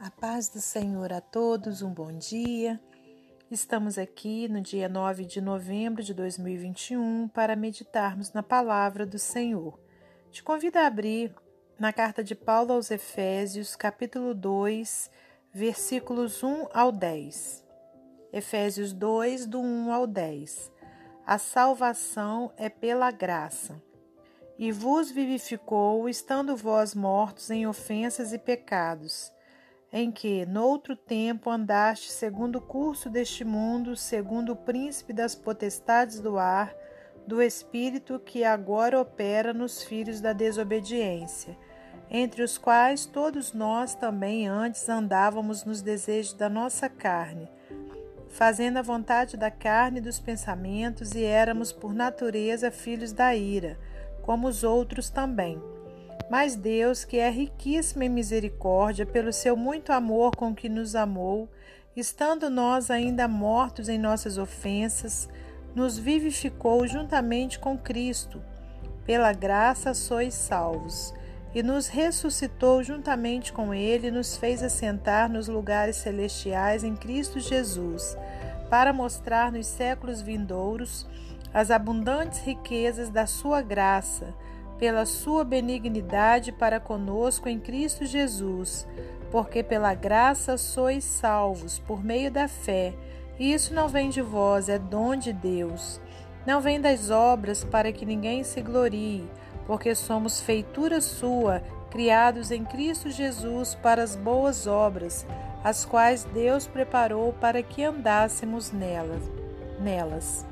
A paz do Senhor a todos, um bom dia. Estamos aqui no dia 9 de novembro de 2021 para meditarmos na palavra do Senhor. Te convido a abrir na carta de Paulo aos Efésios, capítulo 2, versículos 1 ao 10. Efésios 2, do 1 ao 10. A salvação é pela graça. E vos vivificou, estando vós mortos em ofensas e pecados em que, noutro tempo, andaste segundo o curso deste mundo, segundo o príncipe das potestades do ar, do espírito que agora opera nos filhos da desobediência, entre os quais todos nós também antes andávamos nos desejos da nossa carne, fazendo a vontade da carne e dos pensamentos, e éramos por natureza filhos da ira, como os outros também. Mas Deus, que é riquíssimo em misericórdia, pelo seu muito amor com que nos amou, estando nós ainda mortos em nossas ofensas, nos vivificou juntamente com Cristo. Pela graça sois salvos. E nos ressuscitou juntamente com Ele e nos fez assentar nos lugares celestiais em Cristo Jesus, para mostrar nos séculos vindouros as abundantes riquezas da Sua graça pela sua benignidade para conosco em Cristo Jesus, porque pela graça sois salvos por meio da fé. E isso não vem de vós, é dom de Deus. Não vem das obras para que ninguém se glorie, porque somos feitura sua, criados em Cristo Jesus para as boas obras, as quais Deus preparou para que andássemos nelas. nelas.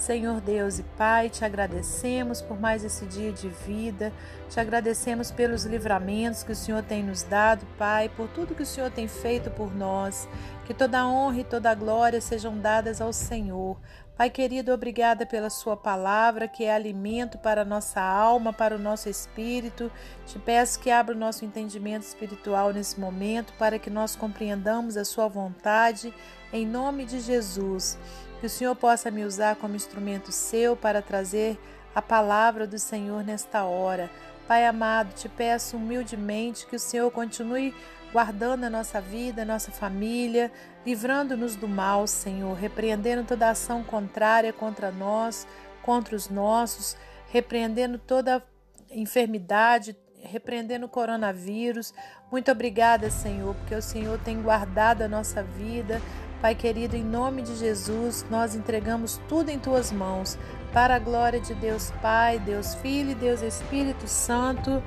Senhor Deus e Pai, te agradecemos por mais esse dia de vida, te agradecemos pelos livramentos que o Senhor tem nos dado, Pai, por tudo que o Senhor tem feito por nós. Que toda honra e toda glória sejam dadas ao Senhor. Pai querido, obrigada pela Sua palavra, que é alimento para a nossa alma, para o nosso espírito. Te peço que abra o nosso entendimento espiritual nesse momento, para que nós compreendamos a Sua vontade, em nome de Jesus. Que o Senhor possa me usar como instrumento seu para trazer a palavra do Senhor nesta hora. Pai amado, te peço humildemente que o Senhor continue guardando a nossa vida, a nossa família, livrando-nos do mal, Senhor, repreendendo toda ação contrária contra nós, contra os nossos, repreendendo toda enfermidade, repreendendo o coronavírus. Muito obrigada, Senhor, porque o Senhor tem guardado a nossa vida, Pai querido, em nome de Jesus, nós entregamos tudo em tuas mãos, para a glória de Deus Pai, Deus Filho e Deus Espírito Santo.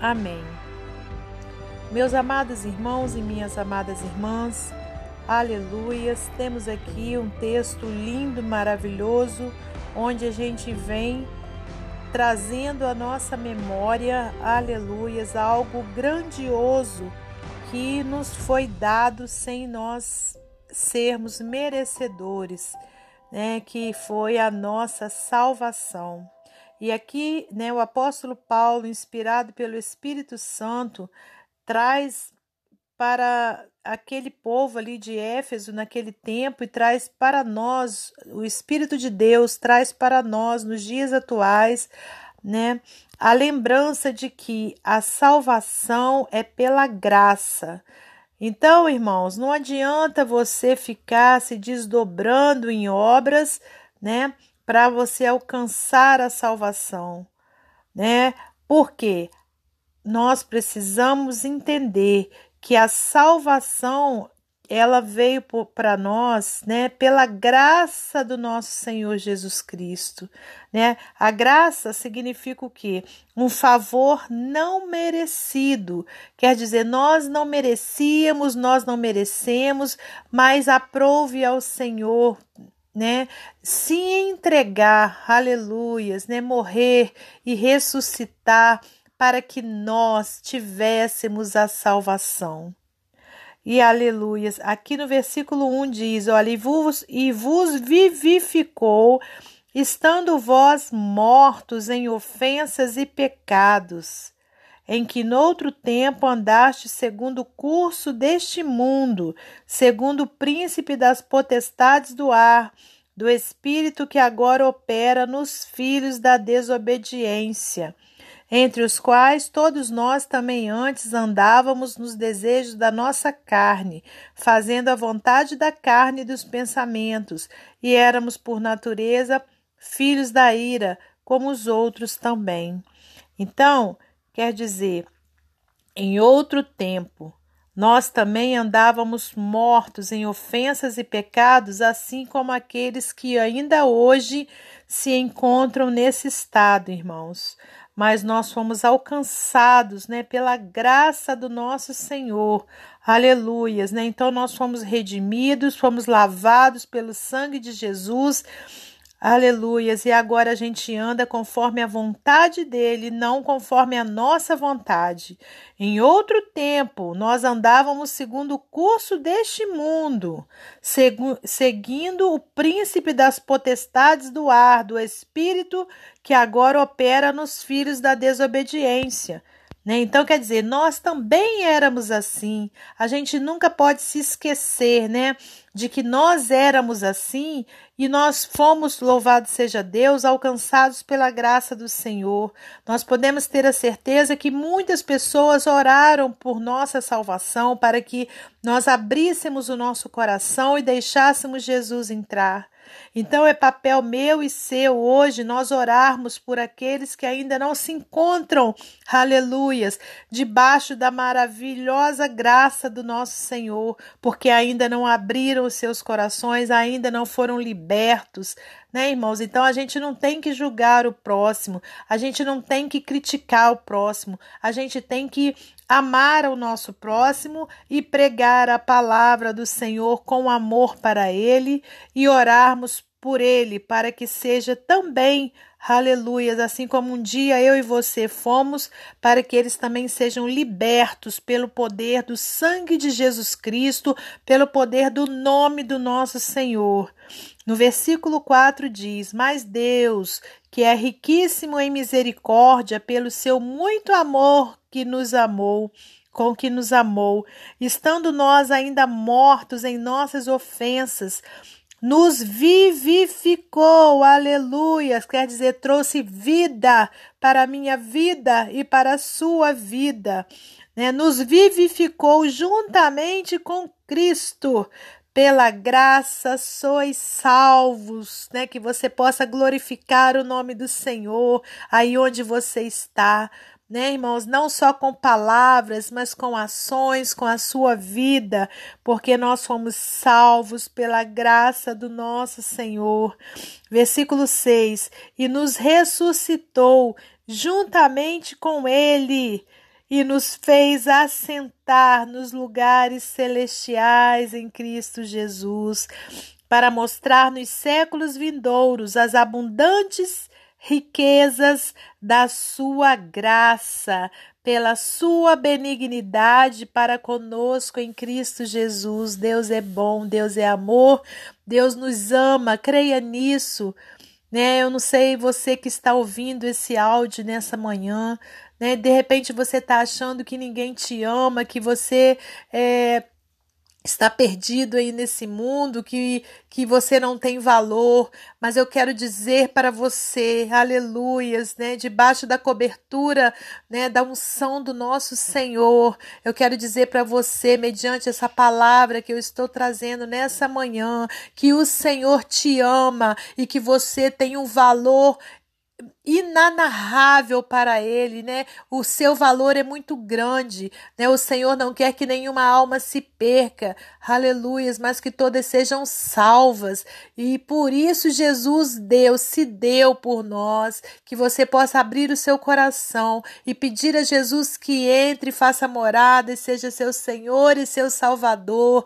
Amém. Meus amados irmãos e minhas amadas irmãs, aleluias, temos aqui um texto lindo, maravilhoso, onde a gente vem trazendo à nossa memória, aleluias, algo grandioso que nos foi dado sem nós sermos merecedores, né, que foi a nossa salvação. E aqui, né, o apóstolo Paulo, inspirado pelo Espírito Santo, traz para aquele povo ali de Éfeso naquele tempo e traz para nós, o Espírito de Deus traz para nós nos dias atuais, né, a lembrança de que a salvação é pela graça. Então, irmãos, não adianta você ficar se desdobrando em obras, né, para você alcançar a salvação, né? Porque nós precisamos entender que a salvação ela veio para nós, né, pela graça do nosso Senhor Jesus Cristo, né? A graça significa o quê? Um favor não merecido. Quer dizer, nós não merecíamos, nós não merecemos, mas aprove ao Senhor, né? Se entregar, aleluias, né? Morrer e ressuscitar para que nós tivéssemos a salvação e aleluias. Aqui no versículo 1 diz: Olha, e vos, e vos vivificou, estando vós mortos em ofensas e pecados, em que noutro tempo andaste segundo o curso deste mundo, segundo o príncipe das potestades do ar, do espírito que agora opera nos filhos da desobediência entre os quais todos nós também antes andávamos nos desejos da nossa carne, fazendo a vontade da carne e dos pensamentos, e éramos por natureza filhos da ira, como os outros também. Então, quer dizer, em outro tempo, nós também andávamos mortos em ofensas e pecados, assim como aqueles que ainda hoje se encontram nesse estado, irmãos. Mas nós fomos alcançados, né, pela graça do nosso Senhor. Aleluias, né? Então nós fomos redimidos, fomos lavados pelo sangue de Jesus Aleluias. E agora a gente anda conforme a vontade dele, não conforme a nossa vontade. Em outro tempo, nós andávamos segundo o curso deste mundo, seguindo o príncipe das potestades do ar, do espírito que agora opera nos filhos da desobediência. Né? Então, quer dizer, nós também éramos assim. A gente nunca pode se esquecer, né? De que nós éramos assim e nós fomos, louvado seja Deus, alcançados pela graça do Senhor. Nós podemos ter a certeza que muitas pessoas oraram por nossa salvação para que nós abríssemos o nosso coração e deixássemos Jesus entrar. Então é papel meu e seu hoje nós orarmos por aqueles que ainda não se encontram, aleluias, debaixo da maravilhosa graça do nosso Senhor, porque ainda não abriram os seus corações, ainda não foram libertos, né, irmãos? Então a gente não tem que julgar o próximo, a gente não tem que criticar o próximo, a gente tem que amar o nosso próximo e pregar a palavra do Senhor com amor para ele e orarmos por ele para que seja também Aleluias, assim como um dia eu e você fomos, para que eles também sejam libertos pelo poder do sangue de Jesus Cristo, pelo poder do nome do nosso Senhor. No versículo 4 diz: Mas Deus, que é riquíssimo em misericórdia, pelo seu muito amor que nos amou, com que nos amou, estando nós ainda mortos em nossas ofensas, nos vivificou, aleluias, quer dizer, trouxe vida para a minha vida e para a sua vida, né? Nos vivificou juntamente com Cristo. Pela graça sois salvos, né? Que você possa glorificar o nome do Senhor aí onde você está né, irmãos? Não só com palavras, mas com ações, com a sua vida, porque nós fomos salvos pela graça do nosso Senhor. Versículo 6: E nos ressuscitou juntamente com Ele e nos fez assentar nos lugares celestiais em Cristo Jesus, para mostrar nos séculos vindouros as abundantes riquezas da sua graça, pela sua benignidade para conosco em Cristo Jesus. Deus é bom, Deus é amor, Deus nos ama, creia nisso. Né? Eu não sei você que está ouvindo esse áudio nessa manhã, né? De repente você está achando que ninguém te ama, que você é, está perdido aí nesse mundo, que, que você não tem valor, mas eu quero dizer para você, aleluias, né, debaixo da cobertura, né, da unção do nosso Senhor, eu quero dizer para você, mediante essa palavra que eu estou trazendo nessa manhã, que o Senhor te ama e que você tem um valor inanarrável para ele, né? O seu valor é muito grande, né? O Senhor não quer que nenhuma alma se perca, aleluias, mas que todas sejam salvas. E por isso Jesus deu, se deu por nós, que você possa abrir o seu coração e pedir a Jesus que entre, faça morada e seja seu Senhor e seu Salvador.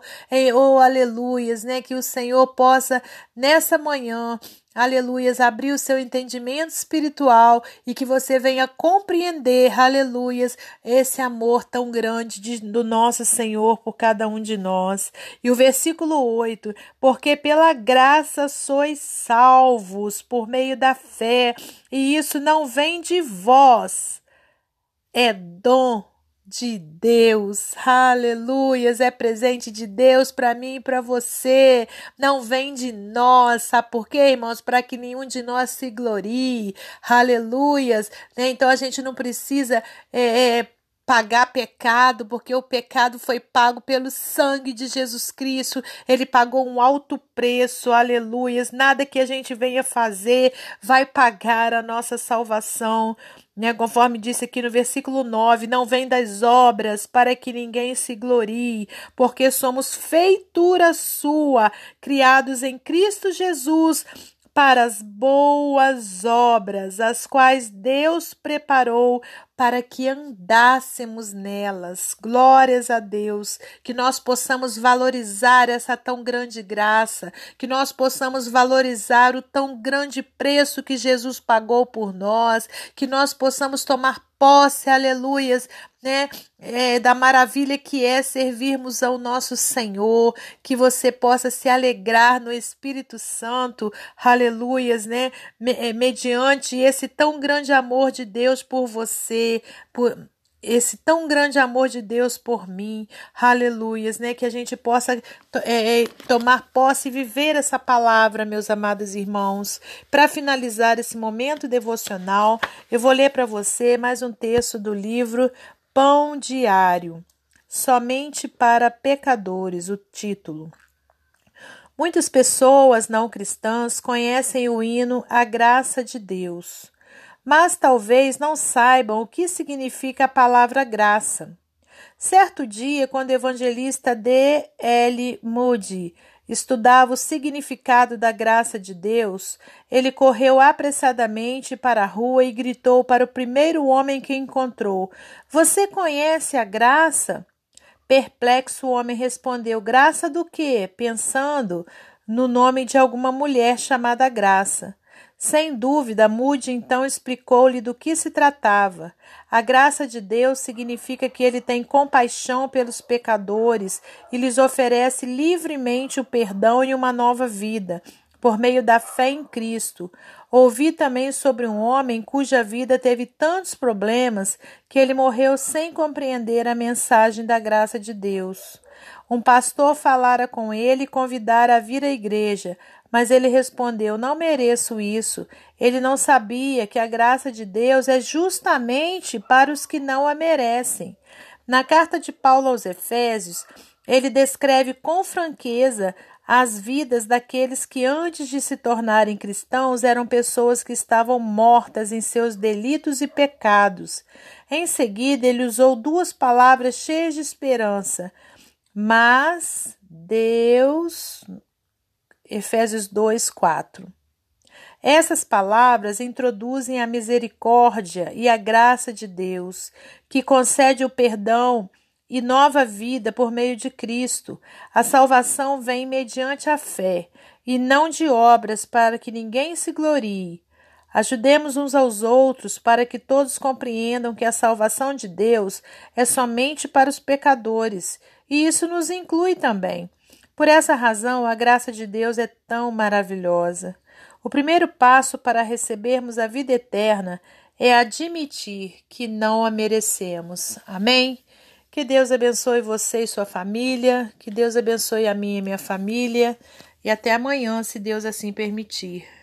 Oh, aleluias, né? Que o Senhor possa nessa manhã aleluias, abrir o seu entendimento espiritual e que você venha compreender, aleluias, esse amor tão grande de, do nosso Senhor por cada um de nós. E o versículo 8: Porque pela graça sois salvos por meio da fé, e isso não vem de vós, é dom de Deus. Aleluias, é presente de Deus para mim e para você. Não vem de nós, sabe por quê, irmãos? Para que nenhum de nós se glorie. Aleluias. Né? Então a gente não precisa é, é, pagar pecado, porque o pecado foi pago pelo sangue de Jesus Cristo. Ele pagou um alto preço, aleluias. Nada que a gente venha fazer vai pagar a nossa salvação. Né? Conforme disse aqui no versículo 9: Não vem das obras para que ninguém se glorie, porque somos feitura sua, criados em Cristo Jesus para as boas obras, as quais Deus preparou para que andássemos nelas. Glórias a Deus, que nós possamos valorizar essa tão grande graça, que nós possamos valorizar o tão grande preço que Jesus pagou por nós, que nós possamos tomar posse, aleluias, né, é, da maravilha que é servirmos ao nosso Senhor, que você possa se alegrar no Espírito Santo, aleluias, né, é, mediante esse tão grande amor de Deus por você, por esse tão grande amor de Deus por mim, aleluias, né? Que a gente possa é, é, tomar posse e viver essa palavra, meus amados irmãos. Para finalizar esse momento devocional, eu vou ler para você mais um texto do livro Pão Diário, somente para pecadores, o título. Muitas pessoas não cristãs conhecem o hino A Graça de Deus mas talvez não saibam o que significa a palavra graça. Certo dia, quando o evangelista D. L. Moody estudava o significado da graça de Deus, ele correu apressadamente para a rua e gritou para o primeiro homem que encontrou: Você conhece a graça? Perplexo, o homem respondeu: Graça do quê? Pensando no nome de alguma mulher chamada Graça. Sem dúvida, Moody então explicou-lhe do que se tratava. A graça de Deus significa que ele tem compaixão pelos pecadores e lhes oferece livremente o perdão e uma nova vida, por meio da fé em Cristo. Ouvi também sobre um homem cuja vida teve tantos problemas que ele morreu sem compreender a mensagem da graça de Deus. Um pastor falara com ele e convidara a vir à igreja, mas ele respondeu: Não mereço isso. Ele não sabia que a graça de Deus é justamente para os que não a merecem. Na carta de Paulo aos Efésios, ele descreve com franqueza as vidas daqueles que antes de se tornarem cristãos eram pessoas que estavam mortas em seus delitos e pecados. Em seguida, ele usou duas palavras cheias de esperança. Mas Deus Efésios 2, 4. Essas palavras introduzem a misericórdia e a graça de Deus, que concede o perdão e nova vida por meio de Cristo. A salvação vem mediante a fé e não de obras para que ninguém se glorie. Ajudemos uns aos outros para que todos compreendam que a salvação de Deus é somente para os pecadores, e isso nos inclui também. Por essa razão, a graça de Deus é tão maravilhosa. O primeiro passo para recebermos a vida eterna é admitir que não a merecemos. Amém? Que Deus abençoe você e sua família, que Deus abençoe a mim e minha família, e até amanhã, se Deus assim permitir.